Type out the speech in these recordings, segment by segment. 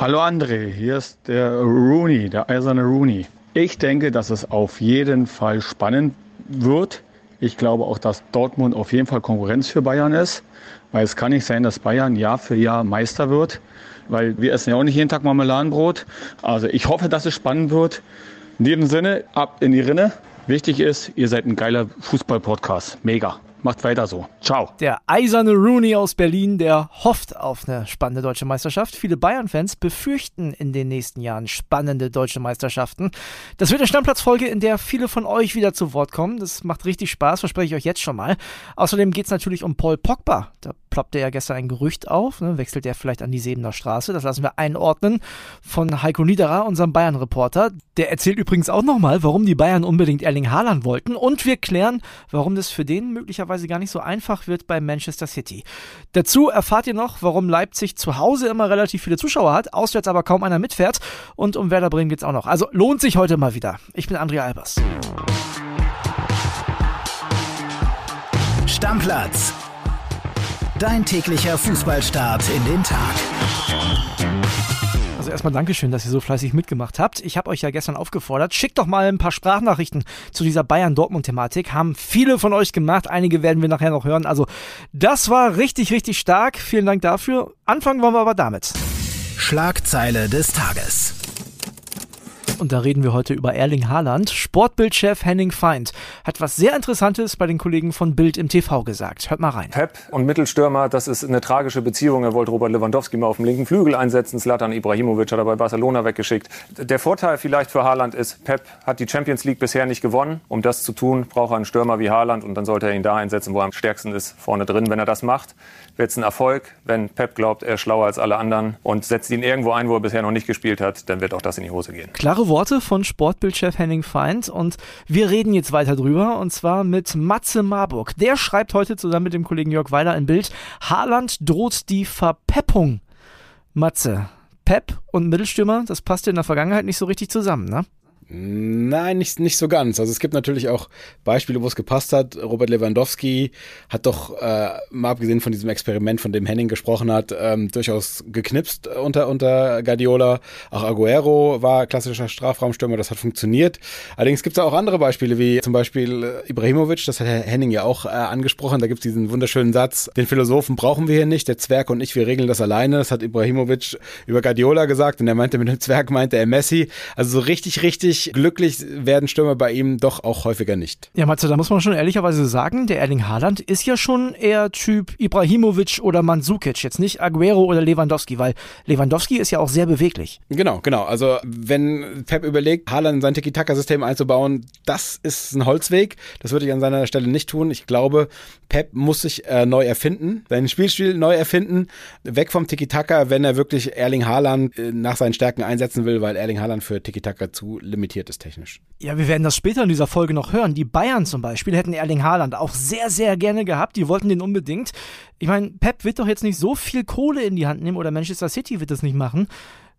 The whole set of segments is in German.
Hallo André, hier ist der Rooney, der eiserne Rooney. Ich denke, dass es auf jeden Fall spannend wird. Ich glaube auch, dass Dortmund auf jeden Fall Konkurrenz für Bayern ist, weil es kann nicht sein, dass Bayern Jahr für Jahr Meister wird, weil wir essen ja auch nicht jeden Tag Marmeladenbrot. Also ich hoffe, dass es spannend wird. In diesem Sinne, ab in die Rinne. Wichtig ist, ihr seid ein geiler Fußball-Podcast. Mega. Macht weiter so. Ciao. Der eiserne Rooney aus Berlin, der hofft auf eine spannende deutsche Meisterschaft. Viele Bayern-Fans befürchten in den nächsten Jahren spannende deutsche Meisterschaften. Das wird eine Stammplatzfolge, in der viele von euch wieder zu Wort kommen. Das macht richtig Spaß, verspreche ich euch jetzt schon mal. Außerdem geht es natürlich um Paul Pogba. Da ploppte ja gestern ein Gerücht auf. Ne? Wechselt er vielleicht an die Sebener Straße? Das lassen wir einordnen von Heiko Niederer, unserem Bayern-Reporter. Der erzählt übrigens auch nochmal, warum die Bayern unbedingt Erling Haaland wollten. Und wir klären, warum das für den möglicherweise möglicherweise gar nicht so einfach wird bei Manchester City. Dazu erfahrt ihr noch, warum Leipzig zu Hause immer relativ viele Zuschauer hat, auswärts aber kaum einer mitfährt. Und um Werder Bremen geht es auch noch. Also lohnt sich heute mal wieder. Ich bin Andrea Albers. Stammplatz. Dein täglicher Fußballstart in den Tag. Also erstmal Dankeschön, dass ihr so fleißig mitgemacht habt. Ich habe euch ja gestern aufgefordert, schickt doch mal ein paar Sprachnachrichten zu dieser Bayern-Dortmund-Thematik. Haben viele von euch gemacht, einige werden wir nachher noch hören. Also das war richtig, richtig stark. Vielen Dank dafür. Anfangen wollen wir aber damit. Schlagzeile des Tages. Und da reden wir heute über Erling Haaland. Sportbildchef Henning Feind hat was sehr Interessantes bei den Kollegen von Bild im TV gesagt. Hört mal rein. Pep und Mittelstürmer, das ist eine tragische Beziehung. Er wollte Robert Lewandowski mal auf dem linken Flügel einsetzen. Zlatan Ibrahimovic hat er bei Barcelona weggeschickt. Der Vorteil vielleicht für Haaland ist, Pep hat die Champions League bisher nicht gewonnen. Um das zu tun, braucht er einen Stürmer wie Haaland und dann sollte er ihn da einsetzen, wo er am stärksten ist, vorne drin. Wenn er das macht, wird es ein Erfolg. Wenn Pep glaubt, er ist schlauer als alle anderen und setzt ihn irgendwo ein, wo er bisher noch nicht gespielt hat, dann wird auch das in die Hose gehen. Klare Worte von Sportbildchef Henning Feind und wir reden jetzt weiter drüber und zwar mit Matze Marburg. Der schreibt heute zusammen mit dem Kollegen Jörg Weiler ein Bild. Haaland droht die Verpeppung. Matze, Pep und Mittelstürmer, das passte in der Vergangenheit nicht so richtig zusammen, ne? Nein, nicht, nicht so ganz. Also es gibt natürlich auch Beispiele, wo es gepasst hat. Robert Lewandowski hat doch, äh, mal abgesehen von diesem Experiment, von dem Henning gesprochen hat, ähm, durchaus geknipst unter, unter Guardiola. Auch Aguero war klassischer Strafraumstürmer, das hat funktioniert. Allerdings gibt es auch andere Beispiele, wie zum Beispiel äh, Ibrahimovic, das hat Herr Henning ja auch äh, angesprochen. Da gibt es diesen wunderschönen Satz, den Philosophen brauchen wir hier nicht, der Zwerg und ich, wir regeln das alleine. Das hat Ibrahimovic über Guardiola gesagt und er meinte mit dem Zwerg meinte er Messi. Also so richtig, richtig richtig glücklich werden Stürmer bei ihm doch auch häufiger nicht. Ja, Matze, da muss man schon ehrlicherweise sagen, der Erling Haaland ist ja schon eher Typ Ibrahimovic oder Mandzukic, jetzt nicht Aguero oder Lewandowski, weil Lewandowski ist ja auch sehr beweglich. Genau, genau. Also wenn Pep überlegt, Haaland in sein Tiki-Taka-System einzubauen, das ist ein Holzweg. Das würde ich an seiner Stelle nicht tun. Ich glaube, Pep muss sich äh, neu erfinden, seinen Spielstil neu erfinden, weg vom Tiki-Taka, wenn er wirklich Erling Haaland äh, nach seinen Stärken einsetzen will, weil Erling Haaland für Tiki-Taka zu limitiert limitiert ist technisch. Ja, wir werden das später in dieser Folge noch hören. Die Bayern zum Beispiel hätten Erling Haaland auch sehr, sehr gerne gehabt. Die wollten den unbedingt. Ich meine, Pep wird doch jetzt nicht so viel Kohle in die Hand nehmen oder Manchester City wird das nicht machen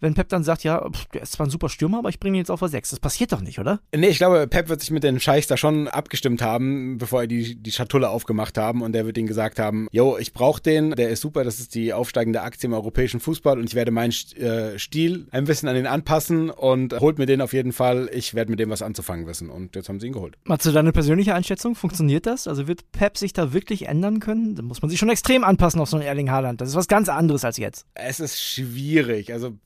wenn Pep dann sagt, ja, der ist zwar ein super Stürmer, aber ich bringe ihn jetzt auf der 6. Das passiert doch nicht, oder? Nee, ich glaube, Pep wird sich mit den Scheichs da schon abgestimmt haben, bevor er die, die Schatulle aufgemacht haben und der wird ihnen gesagt haben, yo, ich brauche den, der ist super, das ist die aufsteigende Aktie im europäischen Fußball und ich werde meinen äh, Stil ein bisschen an den anpassen und holt mir den auf jeden Fall, ich werde mit dem was anzufangen wissen und jetzt haben sie ihn geholt. Matze, deine persönliche Einschätzung, funktioniert das? Also wird Pep sich da wirklich ändern können? Da muss man sich schon extrem anpassen auf so einen Erling Haaland. Das ist was ganz anderes als jetzt. Es ist schwierig, also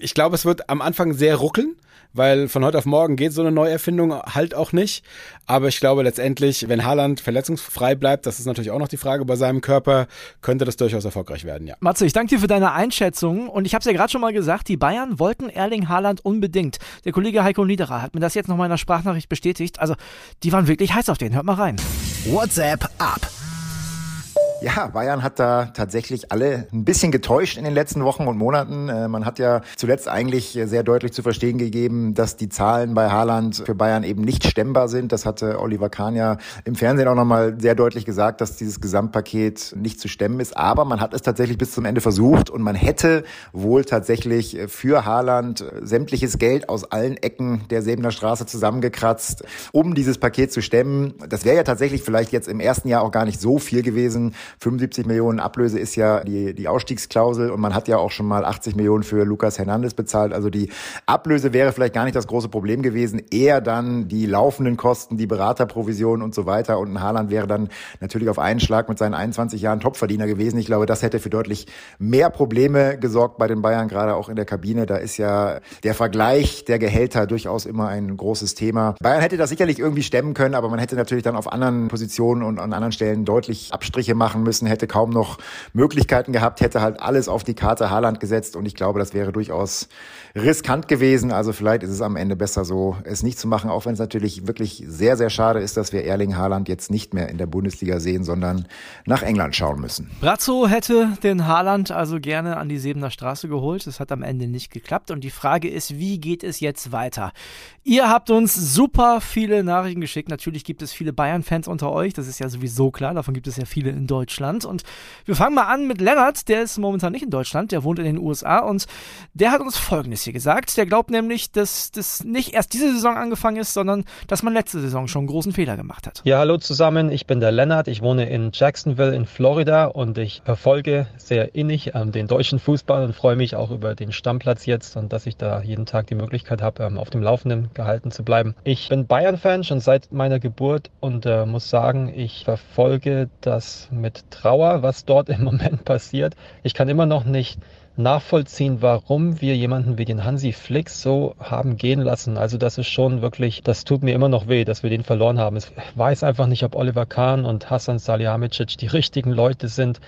ich glaube, es wird am Anfang sehr ruckeln, weil von heute auf morgen geht so eine Neuerfindung halt auch nicht. Aber ich glaube letztendlich, wenn Haaland verletzungsfrei bleibt, das ist natürlich auch noch die Frage bei seinem Körper, könnte das durchaus erfolgreich werden, ja. Matze, ich danke dir für deine Einschätzung und ich habe es ja gerade schon mal gesagt, die Bayern wollten Erling Haaland unbedingt. Der Kollege Heiko Niederer hat mir das jetzt noch mal in der Sprachnachricht bestätigt. Also, die waren wirklich heiß auf den. Hört mal rein. WhatsApp ab. Ja, Bayern hat da tatsächlich alle ein bisschen getäuscht in den letzten Wochen und Monaten. Äh, man hat ja zuletzt eigentlich sehr deutlich zu verstehen gegeben, dass die Zahlen bei Haaland für Bayern eben nicht stemmbar sind. Das hatte Oliver Kahn ja im Fernsehen auch nochmal sehr deutlich gesagt, dass dieses Gesamtpaket nicht zu stemmen ist. Aber man hat es tatsächlich bis zum Ende versucht und man hätte wohl tatsächlich für Haaland sämtliches Geld aus allen Ecken der Sebener Straße zusammengekratzt, um dieses Paket zu stemmen. Das wäre ja tatsächlich vielleicht jetzt im ersten Jahr auch gar nicht so viel gewesen 75 Millionen Ablöse ist ja die, die Ausstiegsklausel und man hat ja auch schon mal 80 Millionen für Lukas Hernandez bezahlt. Also die Ablöse wäre vielleicht gar nicht das große Problem gewesen, eher dann die laufenden Kosten, die Beraterprovisionen und so weiter. Und ein Haaland wäre dann natürlich auf einen Schlag mit seinen 21 Jahren Topverdiener gewesen. Ich glaube, das hätte für deutlich mehr Probleme gesorgt bei den Bayern, gerade auch in der Kabine. Da ist ja der Vergleich der Gehälter durchaus immer ein großes Thema. Bayern hätte das sicherlich irgendwie stemmen können, aber man hätte natürlich dann auf anderen Positionen und an anderen Stellen deutlich Abstriche machen müssen, hätte kaum noch Möglichkeiten gehabt, hätte halt alles auf die Karte Haaland gesetzt und ich glaube, das wäre durchaus riskant gewesen. Also vielleicht ist es am Ende besser so, es nicht zu machen, auch wenn es natürlich wirklich sehr, sehr schade ist, dass wir Erling Haaland jetzt nicht mehr in der Bundesliga sehen, sondern nach England schauen müssen. Brazzo hätte den Haaland also gerne an die Sebener Straße geholt. Das hat am Ende nicht geklappt. Und die Frage ist, wie geht es jetzt weiter? Ihr habt uns super viele Nachrichten geschickt. Natürlich gibt es viele Bayern-Fans unter euch. Das ist ja sowieso klar. Davon gibt es ja viele in Deutschland. Und wir fangen mal an mit Lennart. Der ist momentan nicht in Deutschland. Der wohnt in den USA. Und der hat uns Folgendes hier gesagt. Der glaubt nämlich, dass das nicht erst diese Saison angefangen ist, sondern dass man letzte Saison schon einen großen Fehler gemacht hat. Ja, hallo zusammen. Ich bin der Lennart. Ich wohne in Jacksonville in Florida und ich verfolge sehr innig ähm, den deutschen Fußball und freue mich auch über den Stammplatz jetzt und dass ich da jeden Tag die Möglichkeit habe, ähm, auf dem Laufenden gehalten zu bleiben. Ich bin Bayern-Fan schon seit meiner Geburt und äh, muss sagen, ich verfolge das mit Trauer, was dort im Moment passiert. Ich kann immer noch nicht nachvollziehen, warum wir jemanden wie den Hansi Flick so haben gehen lassen. Also das ist schon wirklich, das tut mir immer noch weh, dass wir den verloren haben. Ich weiß einfach nicht, ob Oliver Kahn und Hassan Salihamidzic die richtigen Leute sind,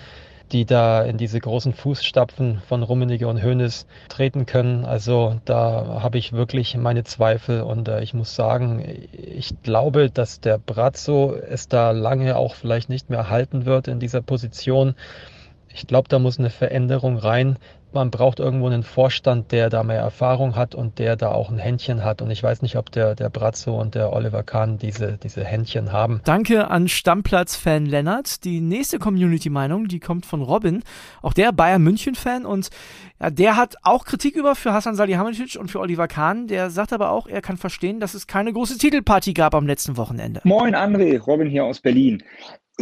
die da in diese großen Fußstapfen von Rummenigge und Hoeneß treten können. Also da habe ich wirklich meine Zweifel und äh, ich muss sagen, ich glaube, dass der Brazzo es da lange auch vielleicht nicht mehr halten wird in dieser Position. Ich glaube, da muss eine Veränderung rein man braucht irgendwo einen Vorstand, der da mehr Erfahrung hat und der da auch ein Händchen hat. Und ich weiß nicht, ob der, der Brazzo und der Oliver Kahn diese, diese Händchen haben. Danke an Stammplatz-Fan Lennart. Die nächste Community-Meinung, die kommt von Robin. Auch der Bayern München-Fan und ja, der hat auch Kritik über für Hassan Salihamidzic und für Oliver Kahn. Der sagt aber auch, er kann verstehen, dass es keine große Titelparty gab am letzten Wochenende. Moin André, Robin hier aus Berlin.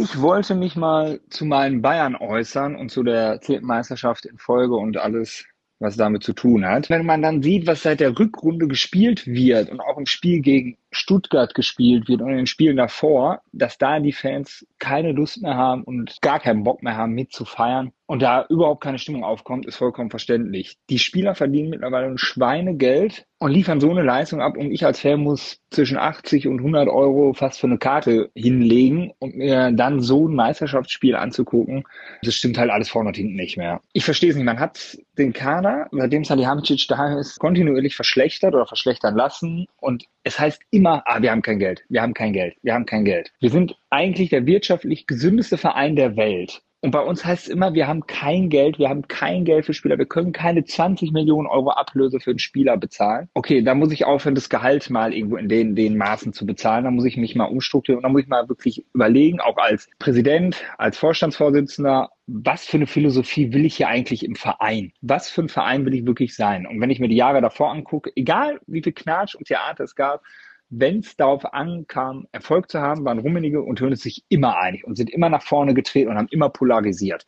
Ich wollte mich mal zu meinen Bayern äußern und zu der zehnten Meisterschaft in Folge und alles, was damit zu tun hat. Wenn man dann sieht, was seit der Rückrunde gespielt wird und auch im Spiel gegen Stuttgart gespielt wird und in den Spielen davor, dass da die Fans keine Lust mehr haben und gar keinen Bock mehr haben mitzufeiern und da überhaupt keine Stimmung aufkommt, ist vollkommen verständlich. Die Spieler verdienen mittlerweile ein Schweinegeld und liefern so eine Leistung ab und ich als Fan muss zwischen 80 und 100 Euro fast für eine Karte hinlegen und mir dann so ein Meisterschaftsspiel anzugucken, das stimmt halt alles vorne und hinten nicht mehr. Ich verstehe es nicht, man hat den Kader, seitdem Salihamidzic da ist, kontinuierlich verschlechtert oder verschlechtern lassen und es heißt immer, ah, wir haben kein Geld, wir haben kein Geld, wir haben kein Geld. Wir sind eigentlich der wirtschaftlich gesündeste Verein der Welt. Und bei uns heißt es immer, wir haben kein Geld, wir haben kein Geld für Spieler, wir können keine 20 Millionen Euro Ablöse für einen Spieler bezahlen. Okay, da muss ich aufhören, das Gehalt mal irgendwo in den, den Maßen zu bezahlen. Da muss ich mich mal umstrukturieren und da muss ich mal wirklich überlegen, auch als Präsident, als Vorstandsvorsitzender, was für eine Philosophie will ich hier eigentlich im Verein? Was für ein Verein will ich wirklich sein? Und wenn ich mir die Jahre davor angucke, egal wie viel Knatsch und Theater es gab, wenn es darauf ankam, Erfolg zu haben, waren Rummenigge und Hönes sich immer einig und sind immer nach vorne getreten und haben immer polarisiert.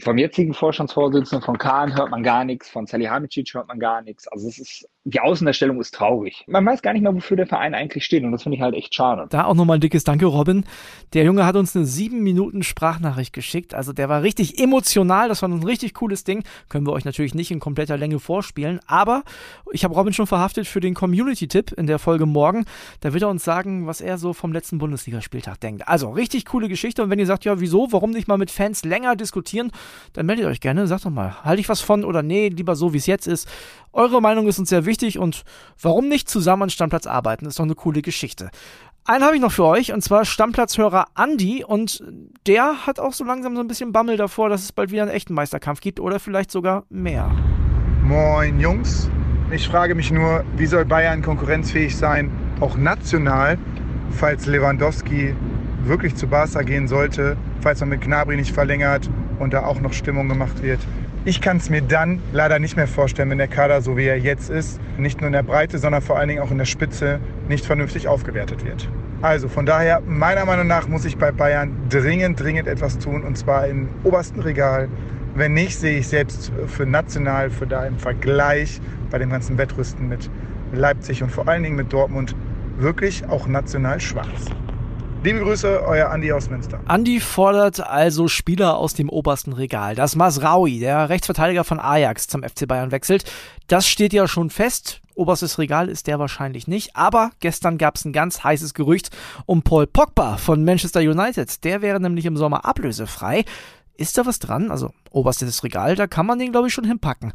Vom jetzigen Vorstandsvorsitzenden von Kahn hört man gar nichts, von Salihamidzic hört man gar nichts. Also es ist die Außendarstellung ist traurig. Man weiß gar nicht mehr, wofür der Verein eigentlich steht und das finde ich halt echt schade. Da auch nochmal ein dickes Danke, Robin. Der Junge hat uns eine sieben Minuten Sprachnachricht geschickt. Also der war richtig emotional. Das war ein richtig cooles Ding. Können wir euch natürlich nicht in kompletter Länge vorspielen. Aber ich habe Robin schon verhaftet für den Community-Tipp in der Folge morgen. Da wird er uns sagen, was er so vom letzten Bundesligaspieltag denkt. Also richtig coole Geschichte. Und wenn ihr sagt, ja, wieso, warum nicht mal mit Fans länger diskutieren, dann meldet euch gerne. Sagt doch mal, halte ich was von oder nee, lieber so, wie es jetzt ist. Eure Meinung ist uns sehr wichtig und warum nicht zusammen an Stammplatz arbeiten? Ist doch eine coole Geschichte. Einen habe ich noch für euch und zwar Stammplatzhörer Andy und der hat auch so langsam so ein bisschen Bammel davor, dass es bald wieder einen echten Meisterkampf gibt oder vielleicht sogar mehr. Moin Jungs, ich frage mich nur, wie soll Bayern konkurrenzfähig sein, auch national, falls Lewandowski wirklich zu Barca gehen sollte, falls man mit Gnabry nicht verlängert und da auch noch Stimmung gemacht wird. Ich kann es mir dann leider nicht mehr vorstellen, wenn der Kader so wie er jetzt ist, nicht nur in der Breite, sondern vor allen Dingen auch in der Spitze nicht vernünftig aufgewertet wird. Also von daher, meiner Meinung nach muss ich bei Bayern dringend, dringend etwas tun und zwar im obersten Regal. Wenn nicht, sehe ich selbst für national, für da im Vergleich bei dem ganzen Wettrüsten mit Leipzig und vor allen Dingen mit Dortmund wirklich auch national schwarz. Liebe Grüße, euer Andi aus Münster. Andi fordert also Spieler aus dem obersten Regal. Dass Masraui, der Rechtsverteidiger von Ajax, zum FC Bayern wechselt, das steht ja schon fest. Oberstes Regal ist der wahrscheinlich nicht. Aber gestern gab es ein ganz heißes Gerücht um Paul Pogba von Manchester United. Der wäre nämlich im Sommer ablösefrei. Ist da was dran? Also oberstes Regal, da kann man den glaube ich schon hinpacken.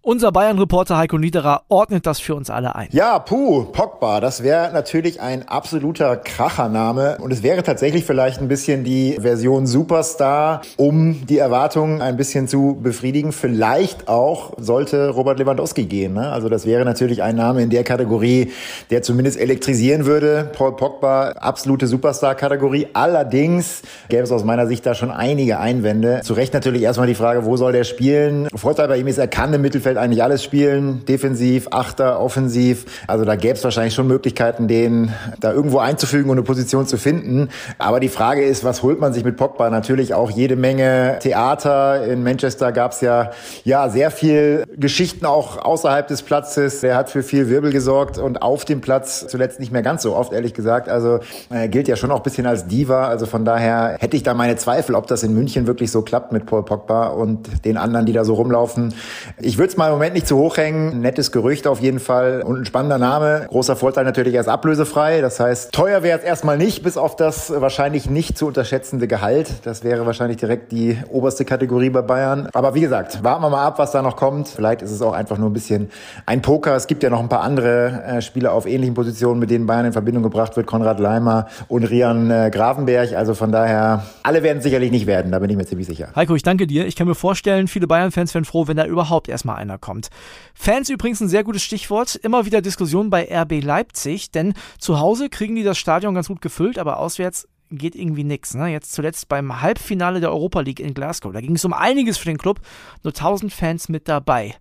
Unser Bayern-Reporter Heiko Niederer ordnet das für uns alle ein. Ja, puh, Pogba, das wäre natürlich ein absoluter Krachername und es wäre tatsächlich vielleicht ein bisschen die Version Superstar, um die Erwartungen ein bisschen zu befriedigen. Vielleicht auch sollte Robert Lewandowski gehen. Ne? Also das wäre natürlich ein Name in der Kategorie, der zumindest elektrisieren würde. Paul Pogba, absolute Superstar-Kategorie. Allerdings gäbe es aus meiner Sicht da schon einige Einwände. Zu Recht natürlich erstmal die Frage, wo soll der spielen? Vorteil bei ihm ist, er kann im Mittelfeld eigentlich alles spielen, defensiv, Achter, offensiv. Also da gäbe es wahrscheinlich schon Möglichkeiten, den da irgendwo einzufügen und eine Position zu finden. Aber die Frage ist, was holt man sich mit Pogba? Natürlich auch jede Menge Theater. In Manchester gab es ja, ja sehr viel Geschichten auch außerhalb des Platzes. Der hat für viel Wirbel gesorgt und auf dem Platz zuletzt nicht mehr ganz so oft, ehrlich gesagt. Also äh, gilt ja schon auch bisschen als Diva. Also von daher hätte ich da meine Zweifel, ob das in München wirklich so klappt mit Paul Pogba und den anderen, die da so rumlaufen. Ich würde mal im Moment nicht zu hoch hängen. Nettes Gerücht auf jeden Fall und ein spannender Name. Großer Vorteil natürlich, er ist ablösefrei. Das heißt, teuer wäre es erstmal nicht, bis auf das wahrscheinlich nicht zu unterschätzende Gehalt. Das wäre wahrscheinlich direkt die oberste Kategorie bei Bayern. Aber wie gesagt, warten wir mal ab, was da noch kommt. Vielleicht ist es auch einfach nur ein bisschen ein Poker. Es gibt ja noch ein paar andere äh, Spieler auf ähnlichen Positionen, mit denen Bayern in Verbindung gebracht wird. Konrad Leimer und Rian äh, Grafenberg. Also von daher, alle werden es sicherlich nicht werden. Da bin ich mir ziemlich sicher. Heiko, ich danke dir. Ich kann mir vorstellen, viele Bayern-Fans wären froh, wenn da überhaupt erstmal einer kommt. Fans übrigens ein sehr gutes Stichwort. Immer wieder Diskussion bei RB Leipzig, denn zu Hause kriegen die das Stadion ganz gut gefüllt, aber auswärts geht irgendwie nix. Ne? Jetzt zuletzt beim Halbfinale der Europa League in Glasgow. Da ging es um einiges für den Club. Nur 1000 Fans mit dabei.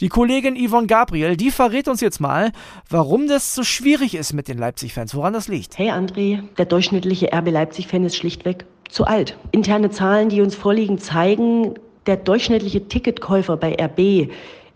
Die Kollegin Yvonne Gabriel, die verrät uns jetzt mal, warum das so schwierig ist mit den Leipzig-Fans. Woran das liegt? Hey André, der durchschnittliche RB Leipzig-Fan ist schlichtweg zu alt. Interne Zahlen, die uns vorliegen, zeigen, der durchschnittliche Ticketkäufer bei RB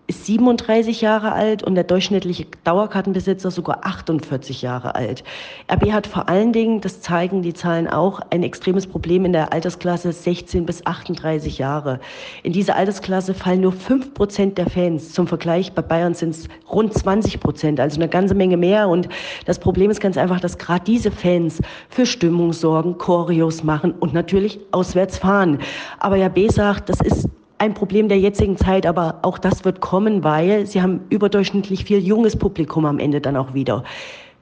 ist 37 Jahre alt und der durchschnittliche Dauerkartenbesitzer sogar 48 Jahre alt. RB hat vor allen Dingen, das zeigen die Zahlen auch, ein extremes Problem in der Altersklasse 16 bis 38 Jahre. In diese Altersklasse fallen nur 5 Prozent der Fans. Zum Vergleich, bei Bayern sind es rund 20 Prozent, also eine ganze Menge mehr. Und das Problem ist ganz einfach, dass gerade diese Fans für Stimmung sorgen, Choreos machen und natürlich auswärts fahren. Aber RB sagt, das ist ein Problem der jetzigen Zeit, aber auch das wird kommen, weil sie haben überdurchschnittlich viel junges Publikum am Ende dann auch wieder.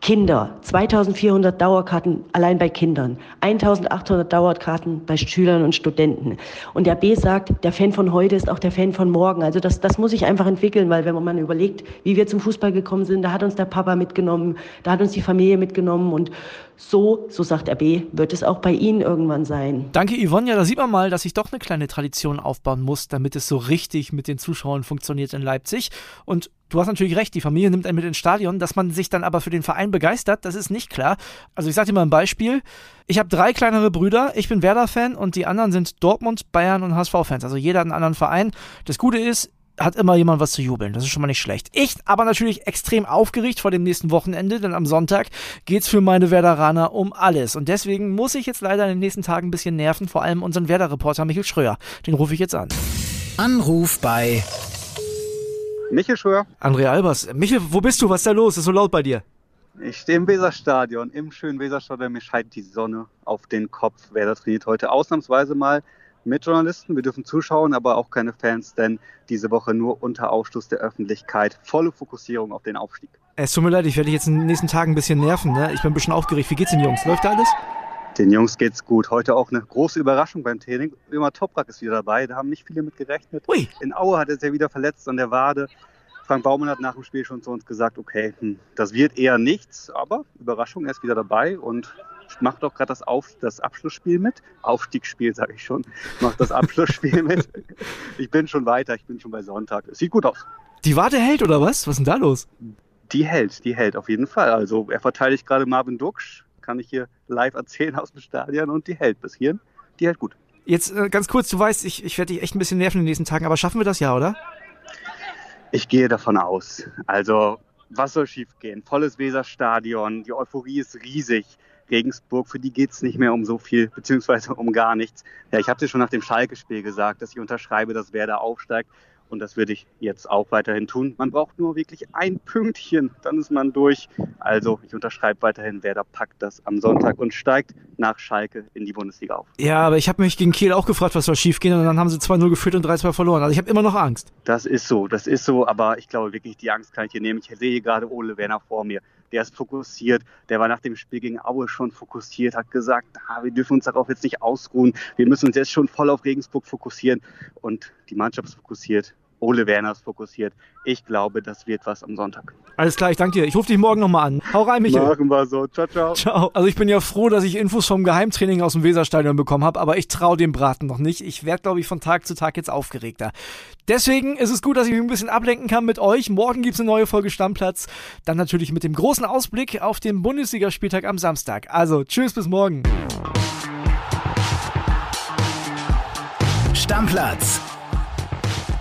Kinder, 2400 Dauerkarten allein bei Kindern, 1800 Dauerkarten bei Schülern und Studenten. Und der B sagt, der Fan von heute ist auch der Fan von morgen. Also das, das muss sich einfach entwickeln, weil wenn man mal überlegt, wie wir zum Fußball gekommen sind, da hat uns der Papa mitgenommen, da hat uns die Familie mitgenommen und so, so sagt RB, wird es auch bei Ihnen irgendwann sein. Danke Yvonne, ja, da sieht man mal, dass sich doch eine kleine Tradition aufbauen muss, damit es so richtig mit den Zuschauern funktioniert in Leipzig. Und du hast natürlich recht, die Familie nimmt einen mit ins Stadion, dass man sich dann aber für den Verein begeistert, das ist nicht klar. Also ich sage dir mal ein Beispiel. Ich habe drei kleinere Brüder, ich bin Werder-Fan und die anderen sind Dortmund, Bayern und HSV-Fans. Also jeder hat einen anderen Verein. Das Gute ist, hat immer jemand was zu jubeln. Das ist schon mal nicht schlecht. Ich aber natürlich extrem aufgeregt vor dem nächsten Wochenende, denn am Sonntag geht's für meine Werderaner um alles. Und deswegen muss ich jetzt leider in den nächsten Tagen ein bisschen nerven, vor allem unseren Werder-Reporter Michael Schröer. Den rufe ich jetzt an. Anruf bei Michel Schröer. André Albers. Michel, wo bist du? Was ist da los? Ist so laut bei dir? Ich stehe im Weserstadion, im schönen Weserstadion. Mir scheint die Sonne auf den Kopf. Werder trainiert heute ausnahmsweise mal mit Journalisten. Wir dürfen zuschauen, aber auch keine Fans, denn diese Woche nur unter Ausschluss der Öffentlichkeit. Volle Fokussierung auf den Aufstieg. Es tut mir leid, ich werde dich jetzt in den nächsten Tagen ein bisschen nerven. Ne? Ich bin ein bisschen aufgeregt. Wie geht's den Jungs? Läuft da alles? Den Jungs geht's gut. Heute auch eine große Überraschung beim Training. Immer Toprak ist wieder dabei. Da haben nicht viele mit gerechnet. Ui. In Aue hat er sich wieder verletzt an der Wade. Frank Baumann hat nach dem Spiel schon zu uns gesagt, okay, hm, das wird eher nichts, aber Überraschung, er ist wieder dabei und macht auch gerade das, Auf, das Abschlussspiel mit. Aufstiegsspiel, sage ich schon. Macht das Abschlussspiel mit. Ich bin schon weiter, ich bin schon bei Sonntag. Es sieht gut aus. Die Warte hält oder was? Was ist denn da los? Die hält, die hält auf jeden Fall. Also er verteidigt gerade Marvin Duksch, kann ich hier live erzählen aus dem Stadion und die hält bis hierhin. Die hält gut. Jetzt äh, ganz kurz, du weißt, ich, ich werde dich echt ein bisschen nerven in den nächsten Tagen, aber schaffen wir das ja, oder? Ich gehe davon aus. Also, was soll schiefgehen? Volles Weserstadion, die Euphorie ist riesig. Regensburg, für die geht es nicht mehr um so viel, beziehungsweise um gar nichts. Ja, ich habe dir schon nach dem Schalke-Spiel gesagt, dass ich unterschreibe, dass Werder aufsteigt. Und das würde ich jetzt auch weiterhin tun. Man braucht nur wirklich ein Pünktchen, dann ist man durch. Also ich unterschreibe weiterhin, Werder packt das am Sonntag und steigt nach Schalke in die Bundesliga auf. Ja, aber ich habe mich gegen Kiel auch gefragt, was soll schiefgehen und dann haben sie 2-0 geführt und 3-2 verloren. Also ich habe immer noch Angst. Das ist so, das ist so, aber ich glaube wirklich, die Angst kann ich hier nehmen. Ich sehe gerade Ole Werner vor mir. Der ist fokussiert, der war nach dem Spiel gegen Aue schon fokussiert, hat gesagt, ah, wir dürfen uns darauf jetzt nicht ausruhen, wir müssen uns jetzt schon voll auf Regensburg fokussieren. Und die Mannschaft ist fokussiert Ole Werner ist fokussiert. Ich glaube, das wird was am Sonntag. Alles klar, ich danke dir. Ich rufe dich morgen nochmal an. Hau rein, Michael. Machen wir so. Ciao, ciao. Ciao. Also ich bin ja froh, dass ich Infos vom Geheimtraining aus dem Weserstadion bekommen habe, aber ich traue dem Braten noch nicht. Ich werde, glaube ich, von Tag zu Tag jetzt aufgeregter. Deswegen ist es gut, dass ich mich ein bisschen ablenken kann mit euch. Morgen gibt es eine neue Folge Stammplatz. Dann natürlich mit dem großen Ausblick auf den Bundesligaspieltag am Samstag. Also, tschüss, bis morgen. Stammplatz